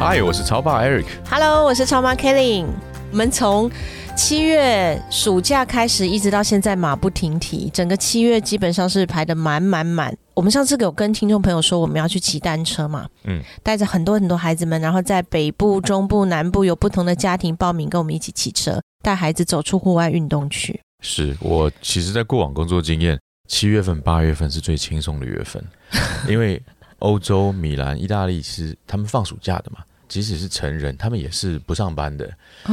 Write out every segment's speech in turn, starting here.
嗨，我是超爸 Eric。Hello，我是超妈 Kelly。我们从七月暑假开始，一直到现在马不停蹄，整个七月基本上是排的满满满。我们上次有跟听众朋友说，我们要去骑单车嘛，嗯，带着很多很多孩子们，然后在北部、中部、南部有不同的家庭报名，跟我们一起骑车，带孩子走出户外运动去。是我其实，在过往工作经验，七月份、八月份是最轻松的月份，因为欧洲、米兰、意大利是他们放暑假的嘛。即使是成人，他们也是不上班的，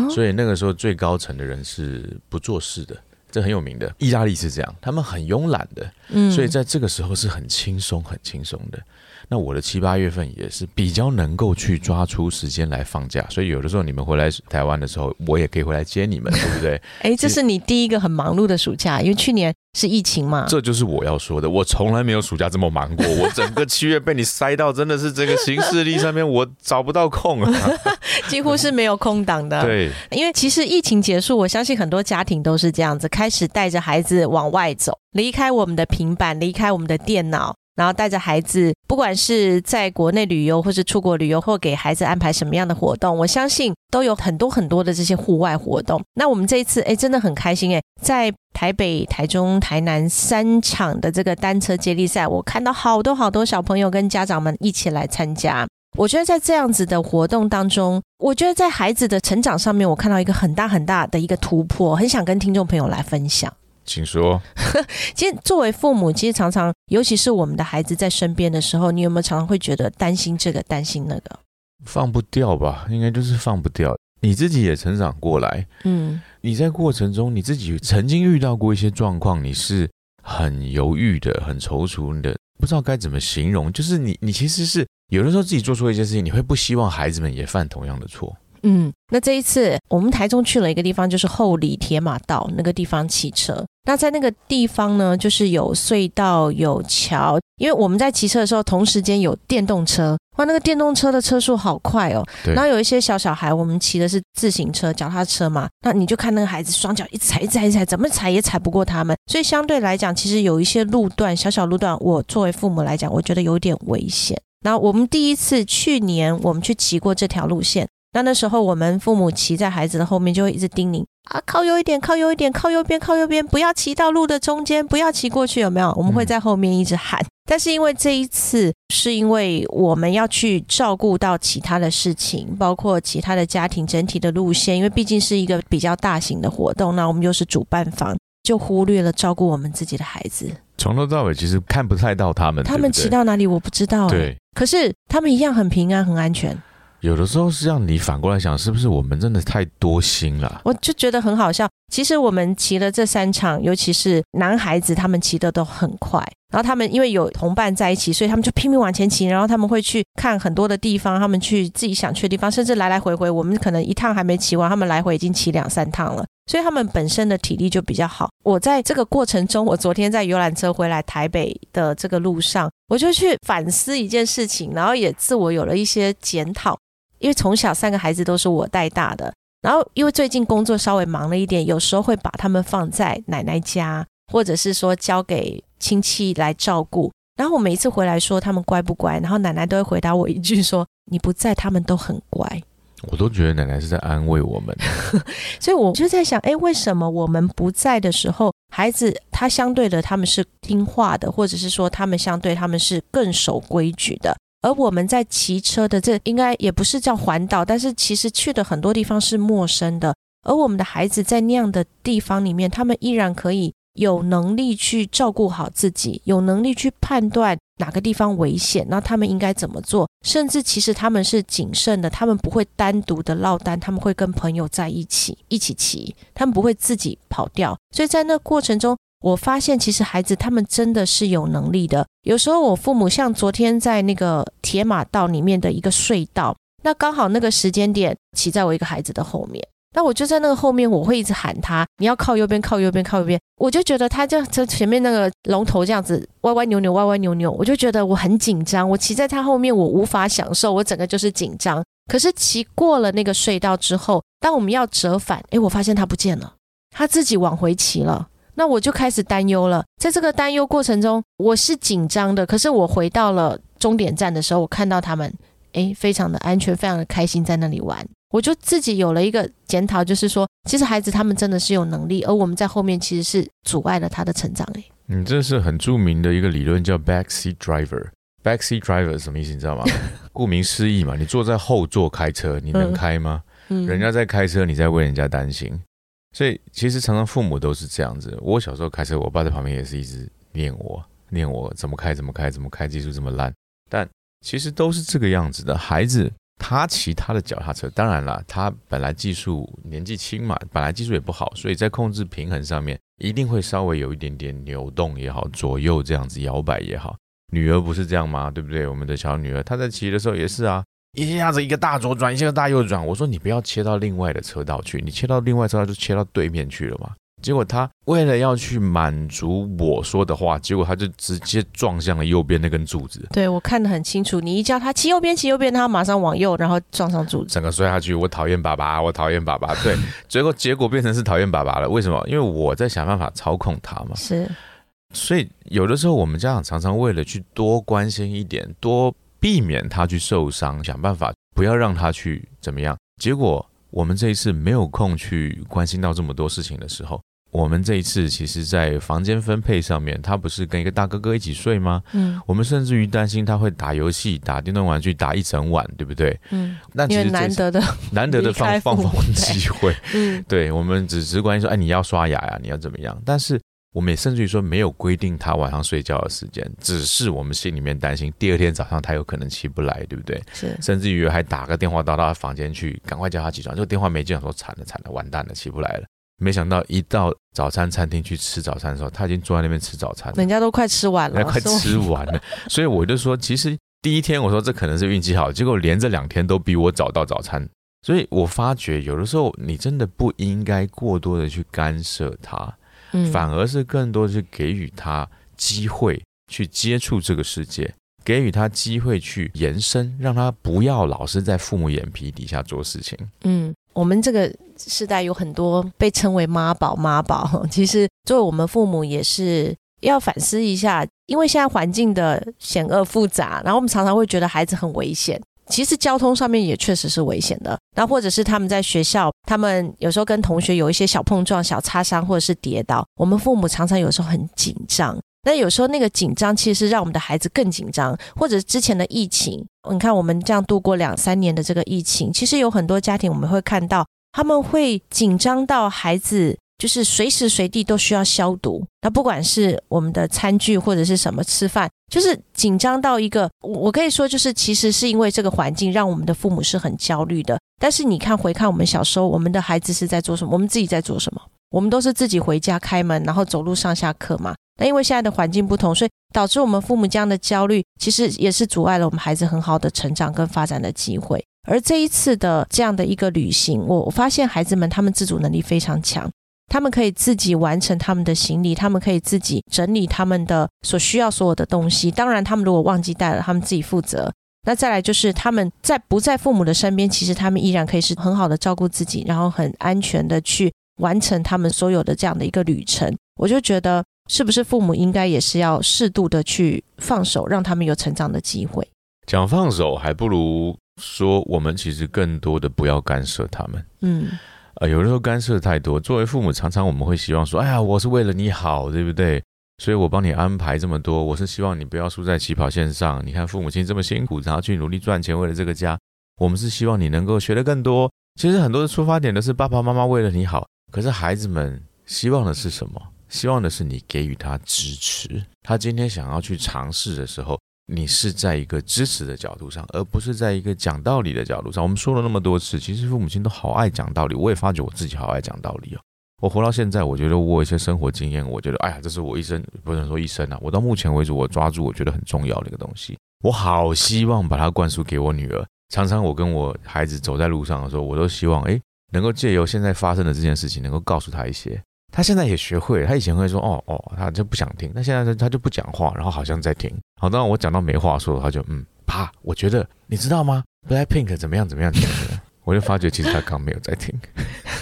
所以那个时候最高层的人是不做事的，这很有名的。意大利是这样，他们很慵懒的，所以在这个时候是很轻松、很轻松的。那我的七八月份也是比较能够去抓出时间来放假，所以有的时候你们回来台湾的时候，我也可以回来接你们，对不对？哎，这是你第一个很忙碌的暑假，因为去年是疫情嘛。这就是我要说的，我从来没有暑假这么忙过。我整个七月被你塞到，真的是这个行事历上面我找不到空啊，几乎是没有空档的。对，因为其实疫情结束，我相信很多家庭都是这样子，开始带着孩子往外走，离开我们的平板，离开我们的电脑。然后带着孩子，不管是在国内旅游，或是出国旅游，或给孩子安排什么样的活动，我相信都有很多很多的这些户外活动。那我们这一次，哎，真的很开心哎，在台北、台中、台南三场的这个单车接力赛，我看到好多好多小朋友跟家长们一起来参加。我觉得在这样子的活动当中，我觉得在孩子的成长上面，我看到一个很大很大的一个突破，很想跟听众朋友来分享。请说。其实作为父母，其实常常，尤其是我们的孩子在身边的时候，你有没有常常会觉得担心这个，担心那个？放不掉吧？应该就是放不掉。你自己也成长过来，嗯，你在过程中你自己曾经遇到过一些状况，你是很犹豫的，很踌躇的，不知道该怎么形容。就是你，你其实是有的时候自己做错一些事情，你会不希望孩子们也犯同样的错。嗯，那这一次我们台中去了一个地方，就是后里铁马道那个地方骑车。那在那个地方呢，就是有隧道、有桥。因为我们在骑车的时候，同时间有电动车，哇，那个电动车的车速好快哦。然后有一些小小孩，我们骑的是自行车、脚踏车嘛，那你就看那个孩子双脚一踩、一踩、一踩，怎么踩也踩不过他们。所以相对来讲，其实有一些路段，小小路段，我作为父母来讲，我觉得有点危险。那我们第一次去年我们去骑过这条路线。那那时候，我们父母骑在孩子的后面，就会一直叮咛啊，靠右一点，靠右一点，靠右边，靠右边，不要骑到路的中间，不要骑过去，有没有？我们会在后面一直喊。但是因为这一次，是因为我们要去照顾到其他的事情，包括其他的家庭整体的路线，因为毕竟是一个比较大型的活动，那我们又是主办方，就忽略了照顾我们自己的孩子。从头到尾，其实看不太到他们，他们骑到哪里我不知道。对，可是他们一样很平安，很安全。有的时候是让你反过来想，是不是我们真的太多心了？我就觉得很好笑。其实我们骑了这三场，尤其是男孩子，他们骑的都很快。然后他们因为有同伴在一起，所以他们就拼命往前骑。然后他们会去看很多的地方，他们去自己想去的地方，甚至来来回回。我们可能一趟还没骑完，他们来回已经骑两三趟了。所以他们本身的体力就比较好。我在这个过程中，我昨天在游览车回来台北的这个路上，我就去反思一件事情，然后也自我有了一些检讨。因为从小三个孩子都是我带大的，然后因为最近工作稍微忙了一点，有时候会把他们放在奶奶家，或者是说交给亲戚来照顾。然后我每一次回来说他们乖不乖，然后奶奶都会回答我一句说：“你不在，他们都很乖。” 我都觉得奶奶是在安慰我们，所以我就在想，哎，为什么我们不在的时候，孩子他相对的他们是听话的，或者是说他们相对他们是更守规矩的？而我们在骑车的这应该也不是叫环岛，但是其实去的很多地方是陌生的。而我们的孩子在那样的地方里面，他们依然可以有能力去照顾好自己，有能力去判断哪个地方危险，那他们应该怎么做？甚至其实他们是谨慎的，他们不会单独的落单，他们会跟朋友在一起一起骑，他们不会自己跑掉。所以在那过程中。我发现，其实孩子他们真的是有能力的。有时候我父母像昨天在那个铁马道里面的一个隧道，那刚好那个时间点骑在我一个孩子的后面，那我就在那个后面，我会一直喊他，你要靠右边，靠右边，靠右边。我就觉得他就在前面那个龙头这样子歪歪扭扭，歪歪扭扭，我就觉得我很紧张。我骑在他后面，我无法享受，我整个就是紧张。可是骑过了那个隧道之后，当我们要折返，诶，我发现他不见了，他自己往回骑了。那我就开始担忧了。在这个担忧过程中，我是紧张的。可是我回到了终点站的时候，我看到他们，诶，非常的安全，非常的开心，在那里玩。我就自己有了一个检讨，就是说，其实孩子他们真的是有能力，而我们在后面其实是阻碍了他的成长。诶，你，这是很著名的一个理论，叫 backseat driver。backseat driver 什么意思？你知道吗？顾名思义嘛，你坐在后座开车，你能开吗？嗯，人家在开车，你在为人家担心。所以其实常常父母都是这样子。我小时候开车，我爸在旁边也是一直念我，念我怎么开，怎么开，怎么开，技术这么烂。但其实都是这个样子的。孩子。他骑他的脚踏车，当然了，他本来技术年纪轻嘛，本来技术也不好，所以在控制平衡上面一定会稍微有一点点扭动也好，左右这样子摇摆也好。女儿不是这样吗？对不对？我们的小女儿她在骑的时候也是啊，一下子一个大左转，一下子大右转。我说你不要切到另外的车道去，你切到另外车道就切到对面去了嘛。结果他为了要去满足我说的话，结果他就直接撞向了右边那根柱子。对我看得很清楚，你一叫他骑右边，骑右边，他马上往右，然后撞上柱子，整个摔下去。我讨厌爸爸，我讨厌爸爸。对，结果结果变成是讨厌爸爸了。为什么？因为我在想办法操控他嘛。是，所以有的时候我们家长常常为了去多关心一点，多避免他去受伤，想办法不要让他去怎么样。结果我们这一次没有空去关心到这么多事情的时候。我们这一次其实，在房间分配上面，他不是跟一个大哥哥一起睡吗？嗯，我们甚至于担心他会打游戏、打电动玩具，打一整晚，对不对？嗯，那其实难得的、难得的放放风机会。嗯，对，我们只是关心说，哎，你要刷牙呀，你要怎么样？但是我们也甚至于说，没有规定他晚上睡觉的时间，只是我们心里面担心，第二天早上他有可能起不来，对不对？是，甚至于还打个电话到他房间去，赶快叫他起床。这个电话没接，说惨了，惨了，完蛋了，起不来了。没想到一到早餐餐厅去吃早餐的时候，他已经坐在那边吃早餐，人家都快吃完了，快吃完了。所以我就说，其实第一天我说这可能是运气好，结果连着两天都比我早到早餐。所以我发觉有的时候你真的不应该过多的去干涉他，反而是更多的是给予他机会去接触这个世界，给予他机会去延伸，让他不要老是在父母眼皮底下做事情。嗯。我们这个时代有很多被称为妈宝妈宝，其实作为我们父母也是要反思一下，因为现在环境的险恶复杂，然后我们常常会觉得孩子很危险，其实交通上面也确实是危险的，那或者是他们在学校，他们有时候跟同学有一些小碰撞、小擦伤，或者是跌倒，我们父母常常有时候很紧张。那有时候那个紧张，其实是让我们的孩子更紧张，或者之前的疫情，你看我们这样度过两三年的这个疫情，其实有很多家庭我们会看到，他们会紧张到孩子就是随时随地都需要消毒。那不管是我们的餐具或者是什么吃饭，就是紧张到一个，我可以说就是其实是因为这个环境让我们的父母是很焦虑的。但是你看回看我们小时候，我们的孩子是在做什么？我们自己在做什么？我们都是自己回家开门，然后走路上下课嘛。那因为现在的环境不同，所以导致我们父母这样的焦虑，其实也是阻碍了我们孩子很好的成长跟发展的机会。而这一次的这样的一个旅行，我我发现孩子们他们自主能力非常强，他们可以自己完成他们的行李，他们可以自己整理他们的所需要所有的东西。当然，他们如果忘记带了，他们自己负责。那再来就是他们在不在父母的身边，其实他们依然可以是很好的照顾自己，然后很安全的去完成他们所有的这样的一个旅程。我就觉得。是不是父母应该也是要适度的去放手，让他们有成长的机会？讲放手，还不如说我们其实更多的不要干涉他们。嗯，呃，有的时候干涉太多，作为父母，常常我们会希望说：“哎呀，我是为了你好，对不对？所以我帮你安排这么多，我是希望你不要输在起跑线上。你看父母亲这么辛苦，然后去努力赚钱，为了这个家，我们是希望你能够学得更多。其实很多的出发点都是爸爸妈妈为了你好，可是孩子们希望的是什么？”希望的是你给予他支持，他今天想要去尝试的时候，你是在一个支持的角度上，而不是在一个讲道理的角度上。我们说了那么多次，其实父母亲都好爱讲道理，我也发觉我自己好爱讲道理哦。我活到现在，我觉得我有一些生活经验，我觉得哎呀，这是我一生不能说一生啊，我到目前为止我抓住我觉得很重要的一个东西，我好希望把它灌输给我女儿。常常我跟我孩子走在路上的时候，我都希望，哎，能够借由现在发生的这件事情，能够告诉他一些。他现在也学会了，他以前会说，哦哦，他就不想听，那现在他他就不讲话，然后好像在听。好，当我讲到没话说，他就嗯，啪，我觉得你知道吗？Black Pink 怎么样怎么样怎么样？我就发觉其实他刚没有在听。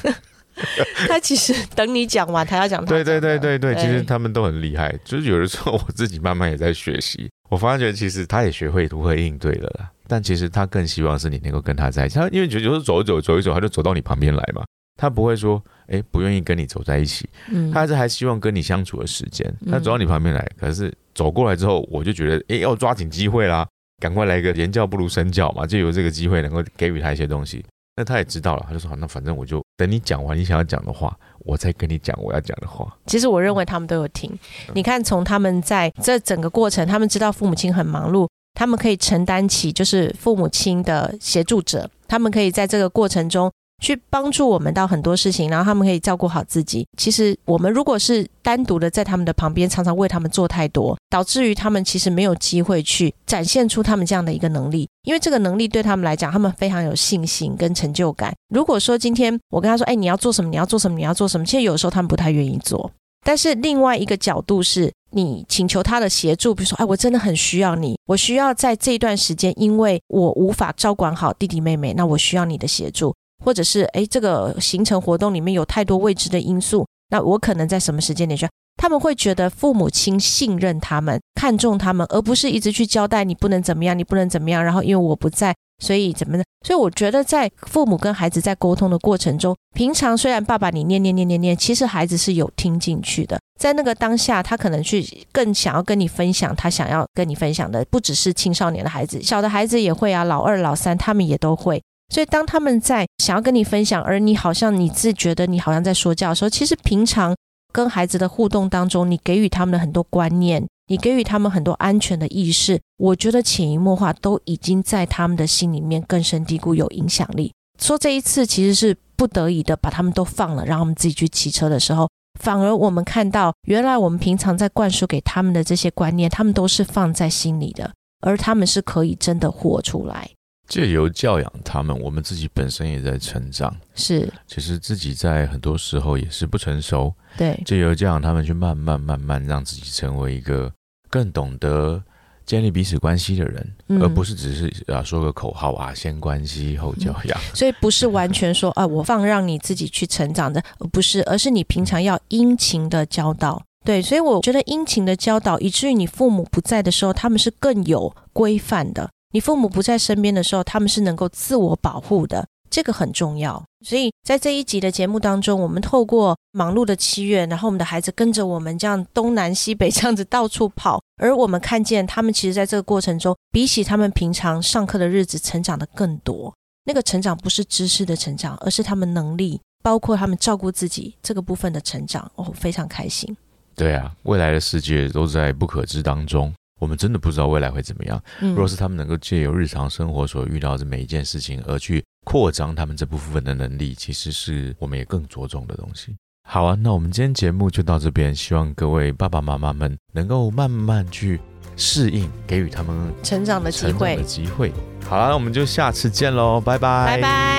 他其实等你讲完，他要讲。对对对对对，其实他们都很厉害。就是有的时候我自己慢慢也在学习，我发觉其实他也学会如何应对了啦。但其实他更希望是你能够跟他在一起。他因为觉得有时候走一走走一走，他就走到你旁边来嘛。他不会说，哎，不愿意跟你走在一起。嗯，他还是还希望跟你相处的时间。他走到你旁边来，可是走过来之后，我就觉得，哎，要抓紧机会啦，赶快来一个言教不如身教嘛，就有这个机会能够给予他一些东西。那他也知道了，他就说好，那反正我就等你讲完你想要讲的话，我再跟你讲我要讲的话。其实我认为他们都有听。你看，从他们在这整个过程，他们知道父母亲很忙碌，他们可以承担起就是父母亲的协助者，他们可以在这个过程中。去帮助我们到很多事情，然后他们可以照顾好自己。其实我们如果是单独的在他们的旁边，常常为他们做太多，导致于他们其实没有机会去展现出他们这样的一个能力。因为这个能力对他们来讲，他们非常有信心跟成就感。如果说今天我跟他说：“哎，你要做什么？你要做什么？你要做什么？”其实有时候他们不太愿意做。但是另外一个角度是，你请求他的协助，比如说：“哎，我真的很需要你，我需要在这段时间，因为我无法照管好弟弟妹妹，那我需要你的协助。”或者是哎，这个行程活动里面有太多未知的因素，那我可能在什么时间点去？他们会觉得父母亲信任他们，看重他们，而不是一直去交代你不能怎么样，你不能怎么样。然后因为我不在，所以怎么呢？所以我觉得在父母跟孩子在沟通的过程中，平常虽然爸爸你念念念念念，其实孩子是有听进去的。在那个当下，他可能去更想要跟你分享，他想要跟你分享的不只是青少年的孩子，小的孩子也会啊，老二、老三他们也都会。所以，当他们在想要跟你分享，而你好像你自觉得你好像在说教的时候，其实平常跟孩子的互动当中，你给予他们的很多观念，你给予他们很多安全的意识，我觉得潜移默化都已经在他们的心里面根深蒂固，有影响力。说这一次其实是不得已的把他们都放了，让他们自己去骑车的时候，反而我们看到，原来我们平常在灌输给他们的这些观念，他们都是放在心里的，而他们是可以真的活出来。借由教养他们，我们自己本身也在成长。是，其实自己在很多时候也是不成熟。对，借由教养他们，去慢慢慢慢让自己成为一个更懂得建立彼此关系的人，而不是只是啊说个口号啊，先关系后教养。所以不是完全说 啊，我放让你自己去成长的，不是，而是你平常要殷勤的教导。对，所以我觉得殷勤的教导，以至于你父母不在的时候，他们是更有规范的。你父母不在身边的时候，他们是能够自我保护的，这个很重要。所以在这一集的节目当中，我们透过忙碌的七月，然后我们的孩子跟着我们这样东南西北这样子到处跑，而我们看见他们其实在这个过程中，比起他们平常上课的日子成长的更多。那个成长不是知识的成长，而是他们能力，包括他们照顾自己这个部分的成长。哦，非常开心。对啊，未来的世界都在不可知当中。我们真的不知道未来会怎么样。如果是他们能够借由日常生活所遇到的每一件事情，而去扩张他们这部分的能力，其实是我们也更着重的东西。好啊，那我们今天节目就到这边，希望各位爸爸妈妈们能够慢慢去适应，给予他们成长的机会。机会。好了，那我们就下次见喽，拜拜，拜拜。